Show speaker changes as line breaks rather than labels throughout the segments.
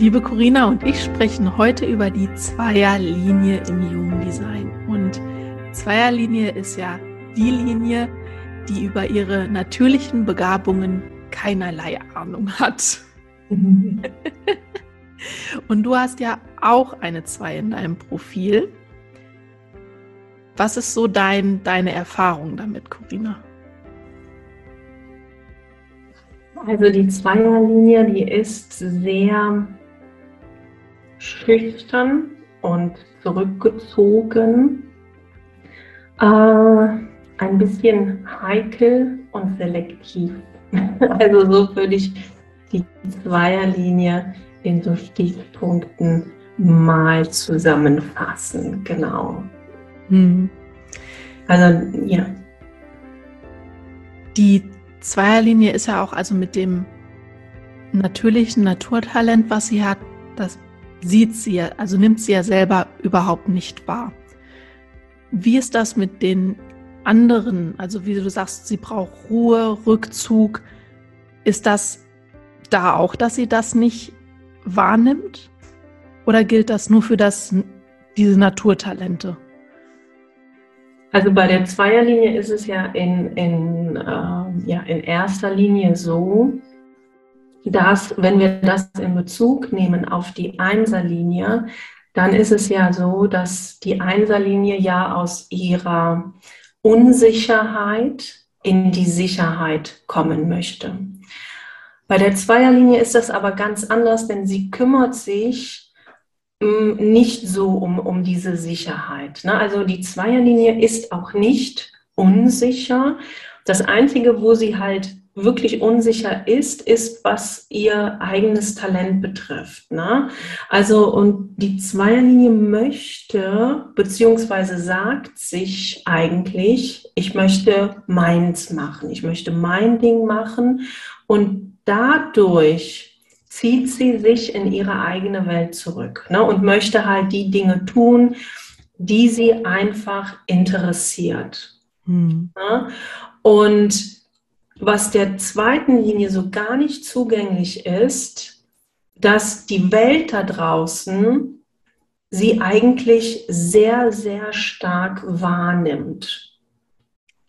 Liebe Corinna und ich sprechen heute über die Zweierlinie im Human Design. Und Zweierlinie ist ja die Linie, die über ihre natürlichen Begabungen keinerlei Ahnung hat. Mhm. und du hast ja auch eine Zwei in deinem Profil. Was ist so dein, deine Erfahrung damit, Corinna?
Also die Zweierlinie, die ist sehr schüchtern und zurückgezogen, äh, ein bisschen heikel und selektiv. also so würde ich die Zweierlinie in so Stichpunkten mal zusammenfassen. Genau. Hm.
Also ja. Die Zweierlinie ist ja auch also mit dem natürlichen Naturtalent, was sie hat, das sieht sie ja, also nimmt sie ja selber überhaupt nicht wahr. Wie ist das mit den anderen? Also wie du sagst, sie braucht Ruhe, Rückzug. Ist das da auch, dass sie das nicht wahrnimmt? Oder gilt das nur für das, diese Naturtalente?
Also bei der Zweierlinie ist es ja in, in, äh, ja in erster Linie so, dass, wenn wir das in Bezug nehmen auf die Einserlinie, dann ist es ja so, dass die Einserlinie ja aus ihrer Unsicherheit in die Sicherheit kommen möchte. Bei der Zweierlinie ist das aber ganz anders, denn sie kümmert sich mm, nicht so um, um diese Sicherheit. Ne? Also die Zweierlinie ist auch nicht unsicher. Das Einzige, wo sie halt wirklich unsicher ist, ist, was ihr eigenes Talent betrifft. Ne? Also, und die Zweierlinie möchte, beziehungsweise sagt sich eigentlich, ich möchte meins machen, ich möchte mein Ding machen und dadurch zieht sie sich in ihre eigene Welt zurück ne? und möchte halt die Dinge tun, die sie einfach interessiert. Hm. Ne? Und was der zweiten Linie so gar nicht zugänglich ist, dass die Welt da draußen sie eigentlich sehr, sehr stark wahrnimmt.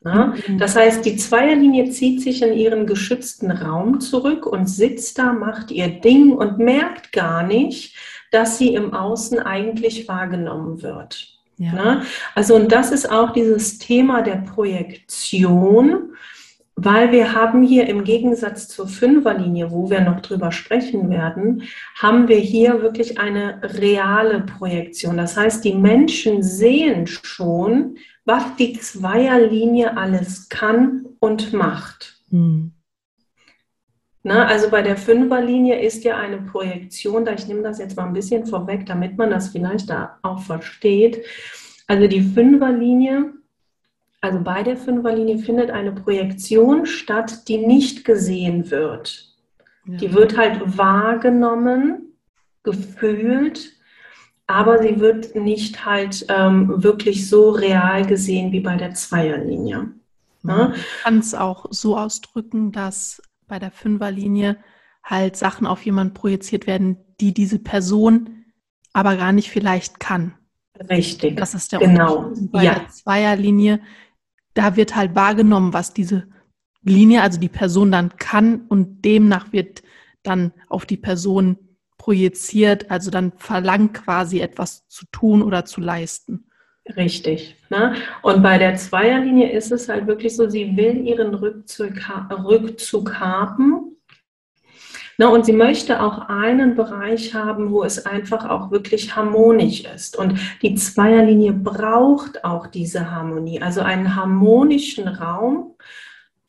Ja? Mhm. Das heißt, die Zweierlinie zieht sich in ihren geschützten Raum zurück und sitzt da, macht ihr Ding und merkt gar nicht, dass sie im Außen eigentlich wahrgenommen wird. Ja. Also, und das ist auch dieses Thema der Projektion weil wir haben hier im Gegensatz zur Fünferlinie, wo wir noch drüber sprechen werden, haben wir hier wirklich eine reale Projektion. Das heißt, die Menschen sehen schon, was die Zweierlinie alles kann und macht. Hm. Na, also bei der Fünferlinie ist ja eine Projektion, da ich nehme das jetzt mal ein bisschen vorweg, damit man das vielleicht da auch versteht. Also die Fünferlinie also bei der Fünferlinie findet eine Projektion statt, die nicht gesehen wird. Ja. Die wird halt wahrgenommen, gefühlt, aber sie wird nicht halt ähm, wirklich so real gesehen wie bei der Zweierlinie.
Man kann es auch so ausdrücken, dass bei der Fünferlinie halt Sachen auf jemanden projiziert werden, die diese Person aber gar nicht vielleicht kann.
Richtig.
Das ist der genau. Unterschied. Bei ja. der Zweierlinie da wird halt wahrgenommen, was diese Linie, also die Person dann kann und demnach wird dann auf die Person projiziert, also dann verlangt quasi etwas zu tun oder zu leisten.
Richtig. Ne? Und bei der Zweierlinie ist es halt wirklich so, sie will ihren Rückzug, Rückzug haben Ne, und sie möchte auch einen Bereich haben, wo es einfach auch wirklich harmonisch ist. Und die Zweierlinie braucht auch diese Harmonie, also einen harmonischen Raum.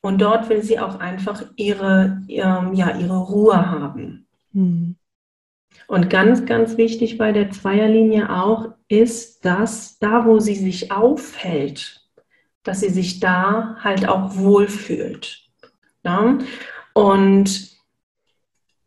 Und dort will sie auch einfach ihre, ähm, ja, ihre Ruhe haben. Hm. Und ganz, ganz wichtig bei der Zweierlinie auch ist, dass da, wo sie sich aufhält, dass sie sich da halt auch wohlfühlt. Ja? Und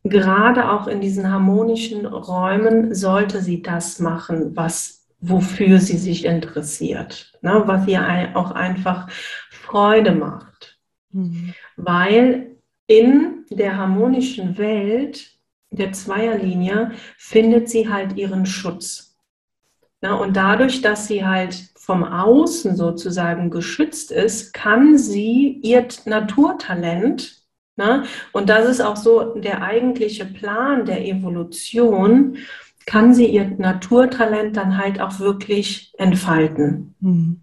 gerade auch in diesen harmonischen Räumen sollte sie das machen, was wofür sie sich interessiert, ne, was ihr auch einfach Freude macht. Mhm. Weil in der harmonischen Welt der Zweierlinie findet sie halt ihren Schutz. Ne, und dadurch, dass sie halt vom Außen sozusagen geschützt ist, kann sie ihr Naturtalent Ne? Und das ist auch so der eigentliche Plan der Evolution, kann sie ihr Naturtalent dann halt auch wirklich entfalten. Hm.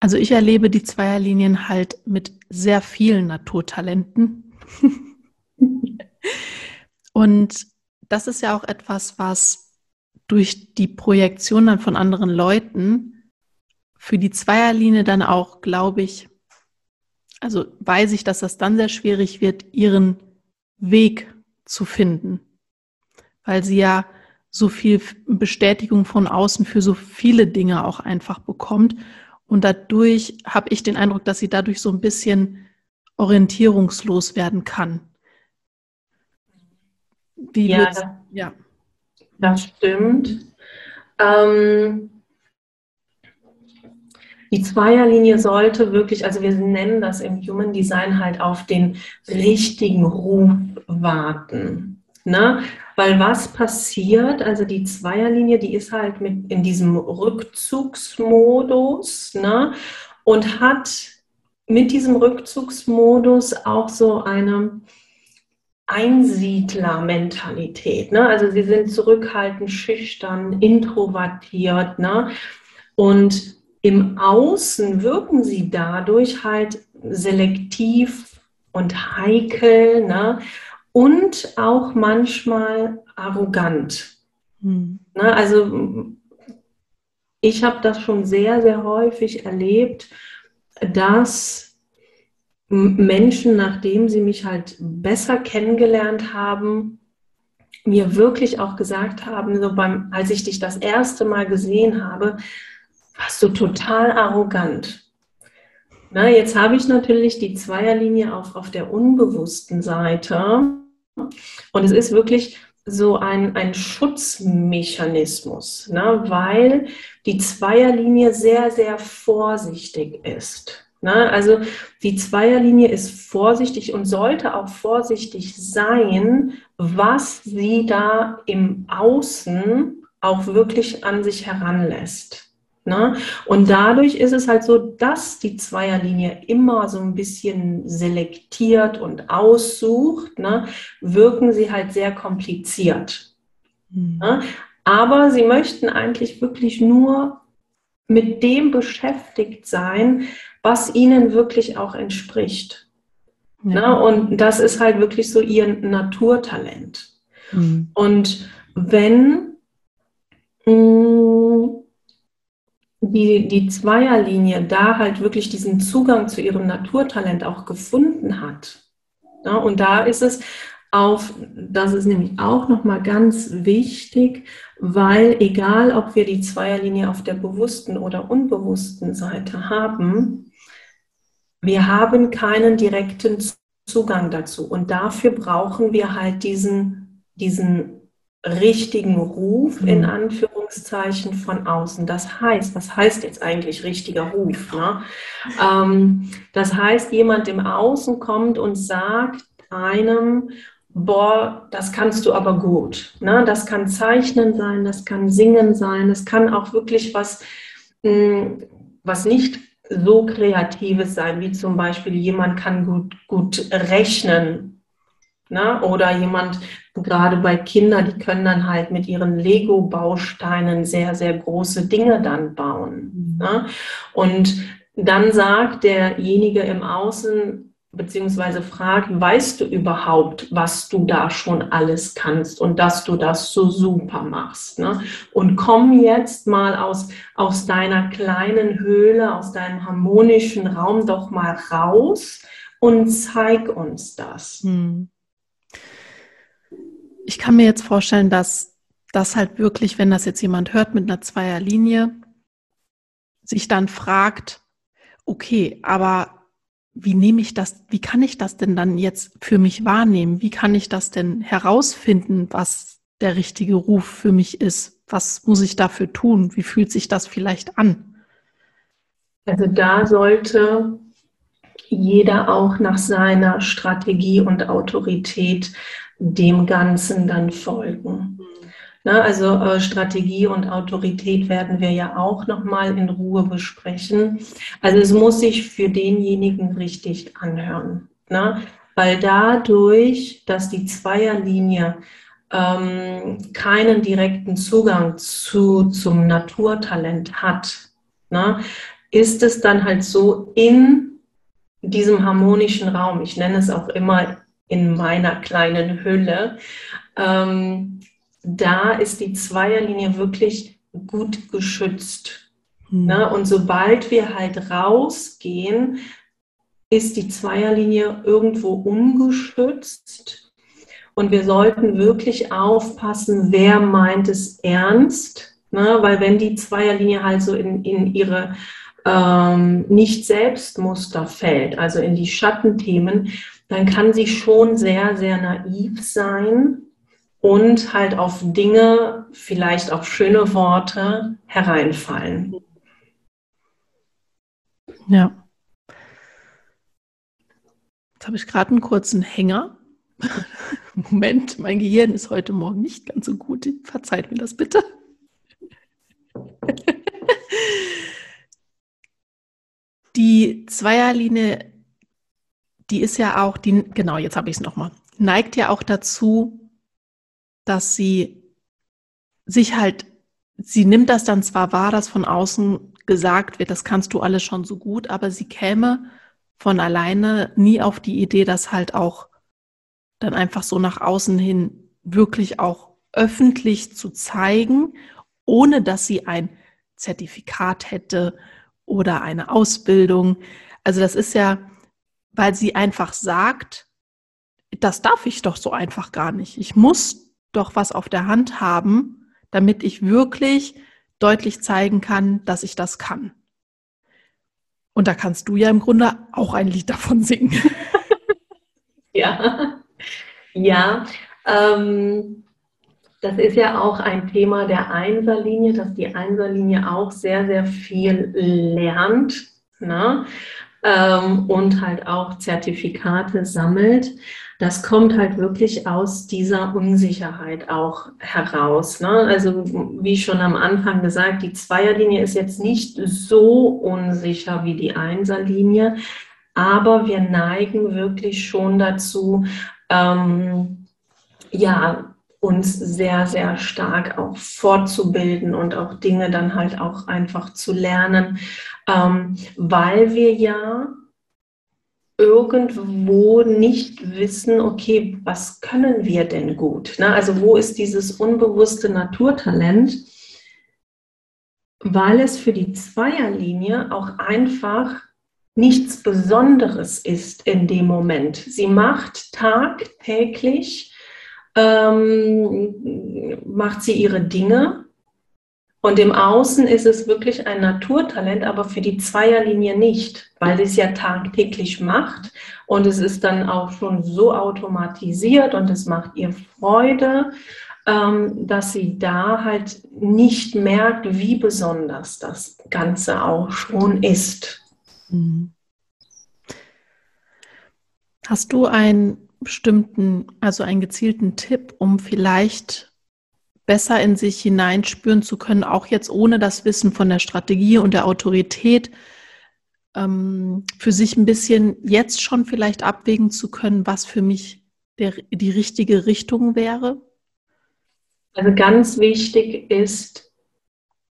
Also ich erlebe die Zweierlinien halt mit sehr vielen Naturtalenten. Und das ist ja auch etwas, was durch die Projektion dann von anderen Leuten für die Zweierlinie dann auch, glaube ich, also weiß ich, dass das dann sehr schwierig wird, ihren Weg zu finden, weil sie ja so viel Bestätigung von außen für so viele Dinge auch einfach bekommt. Und dadurch habe ich den Eindruck, dass sie dadurch so ein bisschen orientierungslos werden kann.
Wie ja, das, ja, das stimmt. Ähm, die Zweierlinie sollte wirklich, also wir nennen das im Human Design halt auf den richtigen Ruf warten. Ne? Weil was passiert, also die Zweierlinie, die ist halt mit in diesem Rückzugsmodus ne? und hat mit diesem Rückzugsmodus auch so eine Einsiedlermentalität. Ne? Also sie sind zurückhaltend, schüchtern, introvertiert. Ne? Und im Außen wirken sie dadurch halt selektiv und heikel ne? und auch manchmal arrogant. Hm. Ne? Also ich habe das schon sehr, sehr häufig erlebt, dass Menschen, nachdem sie mich halt besser kennengelernt haben, mir wirklich auch gesagt haben, so beim, als ich dich das erste Mal gesehen habe, warst du total arrogant. Na, jetzt habe ich natürlich die Zweierlinie auf, auf der unbewussten Seite. Und es ist wirklich so ein, ein Schutzmechanismus, ne, weil die Zweierlinie sehr, sehr vorsichtig ist. Ne? Also die Zweierlinie ist vorsichtig und sollte auch vorsichtig sein, was sie da im Außen auch wirklich an sich heranlässt. Ne? Und dadurch ist es halt so, dass die Zweierlinie immer so ein bisschen selektiert und aussucht, ne? wirken sie halt sehr kompliziert. Mhm. Ne? Aber sie möchten eigentlich wirklich nur mit dem beschäftigt sein, was ihnen wirklich auch entspricht. Ja. Na, und das ist halt wirklich so ihr Naturtalent. Mhm. Und wenn mh, mm, die, die Zweierlinie da halt wirklich diesen Zugang zu ihrem Naturtalent auch gefunden hat, ja, und da ist es auf, das ist nämlich auch nochmal ganz wichtig, weil egal, ob wir die Zweierlinie auf der bewussten oder unbewussten Seite haben, wir haben keinen direkten Zugang dazu. Und dafür brauchen wir halt diesen, diesen richtigen Ruf in mhm. Anführungszeichen von außen. Das heißt, was heißt jetzt eigentlich richtiger Ruf? Ne? Ähm, das heißt, jemand im Außen kommt und sagt einem, boah, das kannst du aber gut. Ne? Das kann Zeichnen sein, das kann Singen sein, das kann auch wirklich was, mh, hm, was nicht so Kreatives sein, wie zum Beispiel jemand kann gut, gut rechnen. Ne? Oder jemand, gerade bei Kindern, die können dann halt mit ihren Lego-Bausteinen sehr, sehr große Dinge dann bauen. Mhm. Ne? Und dann sagt derjenige im Außen, beziehungsweise fragt, weißt du überhaupt, was du da schon alles kannst und dass du das so super machst. Ne? Und komm jetzt mal aus, aus deiner kleinen Höhle, aus deinem harmonischen Raum doch mal raus und zeig uns das. Hm.
Ich kann mir jetzt vorstellen, dass das halt wirklich, wenn das jetzt jemand hört mit einer Zweierlinie, sich dann fragt, okay, aber wie nehme ich das, wie kann ich das denn dann jetzt für mich wahrnehmen? Wie kann ich das denn herausfinden, was der richtige Ruf für mich ist? Was muss ich dafür tun? Wie fühlt sich das vielleicht an?
Also da sollte jeder auch nach seiner Strategie und Autorität dem Ganzen dann folgen. Na, ne, also äh, Strategie und Autorität werden wir ja auch nochmal in Ruhe besprechen. Also es muss sich für denjenigen richtig anhören. Na? Ne? Weil dadurch, dass die Zweierlinie ähm, keinen direkten Zugang zu, zum Naturtalent hat, na, ne, ist es dann halt so in diesem harmonischen Raum, ich nenne es auch immer in meiner kleinen Hülle, ähm, da ist die Zweierlinie wirklich gut geschützt. Mhm. Ne? Und sobald wir halt rausgehen, ist die Zweierlinie irgendwo ungeschützt. Und wir sollten wirklich aufpassen, wer meint es ernst. Ne? Weil wenn die Zweierlinie halt so in, in ihre ähm, Nicht-Selbstmuster fällt, also in die Schattenthemen, dann kann sie schon sehr, sehr naiv sein und halt auf Dinge, vielleicht auf schöne Worte hereinfallen.
Ja. Jetzt habe ich gerade einen kurzen Hänger. Moment, mein Gehirn ist heute Morgen nicht ganz so gut. Verzeiht mir das bitte. Die Zweierlinie, die ist ja auch, die, genau, jetzt habe ich es nochmal, neigt ja auch dazu, dass sie sich halt, sie nimmt das dann zwar wahr, dass von außen gesagt wird, das kannst du alles schon so gut, aber sie käme von alleine nie auf die Idee, das halt auch dann einfach so nach außen hin wirklich auch öffentlich zu zeigen, ohne dass sie ein Zertifikat hätte oder eine Ausbildung. Also das ist ja, weil sie einfach sagt, das darf ich doch so einfach gar nicht. Ich muss doch was auf der Hand haben, damit ich wirklich deutlich zeigen kann, dass ich das kann. Und da kannst du ja im Grunde auch ein Lied davon singen.
ja, ja. Ähm, das ist ja auch ein Thema der Einserlinie, dass die Einserlinie auch sehr, sehr viel lernt ne? ähm, und halt auch Zertifikate sammelt das kommt halt wirklich aus dieser Unsicherheit auch heraus. Ne? Also wie schon am Anfang gesagt, die Zweierlinie ist jetzt nicht so unsicher wie die Einserlinie, aber wir neigen wirklich schon dazu, ähm, ja, uns sehr, sehr stark auch fortzubilden und auch Dinge dann halt auch einfach zu lernen, ähm, weil wir ja irgendwo nicht wissen, okay, was können wir denn gut? Ne? Also wo ist dieses unbewusste Naturtalent? Weil es für die Zweierlinie auch einfach nichts Besonderes ist in dem Moment. Sie macht tagtäglich, ähm, macht sie ihre Dinge und im Außen ist es wirklich ein Naturtalent, aber für die Zweierlinie nicht, weil sie es ja tagtäglich macht und es ist dann auch schon so automatisiert und es macht ihr Freude, ähm, dass sie da halt nicht merkt, wie besonders das Ganze auch schon ist. Mhm.
Hast du einen bestimmten, also einen gezielten Tipp, um vielleicht besser in sich hineinspüren zu können, auch jetzt ohne das Wissen von der Strategie und der Autorität, ähm, für sich ein bisschen jetzt schon vielleicht abwägen zu können, was für mich der, die richtige Richtung wäre?
Also ganz wichtig ist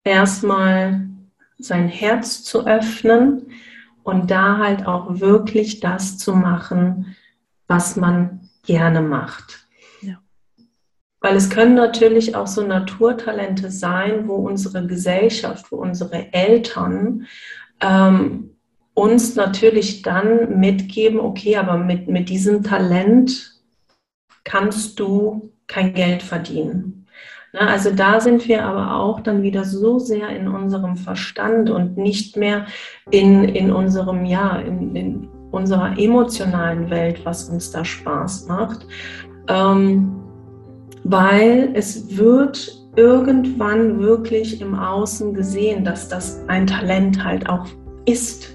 erstmal sein Herz zu öffnen und da halt auch wirklich das zu machen, was man gerne macht. Weil es können natürlich auch so Naturtalente sein, wo unsere Gesellschaft, wo unsere Eltern ähm, uns natürlich dann mitgeben, okay, aber mit, mit diesem Talent kannst du kein Geld verdienen. Na, also da sind wir aber auch dann wieder so sehr in unserem Verstand und nicht mehr in, in unserem, ja, in, in unserer emotionalen Welt, was uns da Spaß macht. Ähm, weil es wird irgendwann wirklich im Außen gesehen, dass das ein Talent halt auch ist.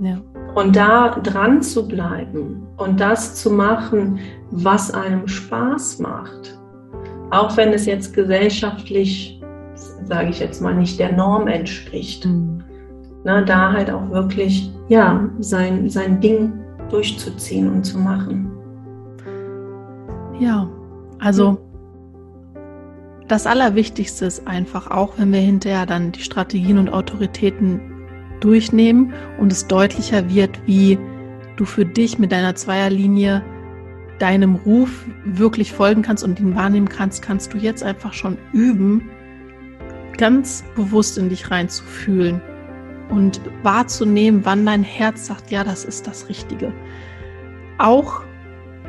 Ja. Und da dran zu bleiben und das zu machen, was einem Spaß macht, auch wenn es jetzt gesellschaftlich, sage ich jetzt mal, nicht der Norm entspricht, mhm. Na, da halt auch wirklich ja, sein, sein Ding durchzuziehen und zu machen.
Ja, also das Allerwichtigste ist einfach, auch wenn wir hinterher dann die Strategien und Autoritäten durchnehmen und es deutlicher wird, wie du für dich mit deiner Zweierlinie deinem Ruf wirklich folgen kannst und ihn wahrnehmen kannst, kannst du jetzt einfach schon üben, ganz bewusst in dich reinzufühlen und wahrzunehmen, wann dein Herz sagt, ja, das ist das Richtige. Auch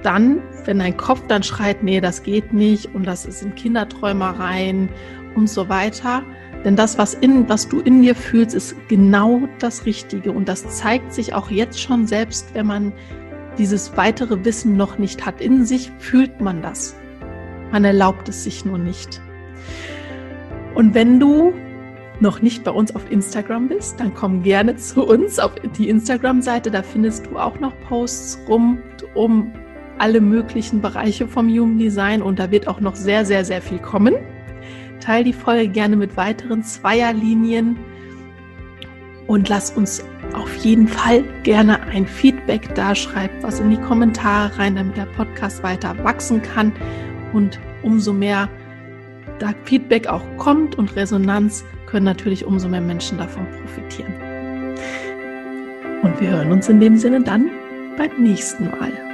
dann, wenn dein Kopf dann schreit, nee, das geht nicht und das sind Kinderträumereien und so weiter. Denn das, was, in, was du in dir fühlst, ist genau das Richtige. Und das zeigt sich auch jetzt schon, selbst wenn man dieses weitere Wissen noch nicht hat. In sich fühlt man das. Man erlaubt es sich nur nicht. Und wenn du noch nicht bei uns auf Instagram bist, dann komm gerne zu uns auf die Instagram-Seite. Da findest du auch noch Posts rum um alle möglichen Bereiche vom Human Design und da wird auch noch sehr, sehr, sehr viel kommen. Teil die Folge gerne mit weiteren Zweierlinien und lass uns auf jeden Fall gerne ein Feedback da. Schreibt was in die Kommentare rein, damit der Podcast weiter wachsen kann und umso mehr da Feedback auch kommt und Resonanz, können natürlich umso mehr Menschen davon profitieren. Und wir hören uns in dem Sinne dann beim nächsten Mal.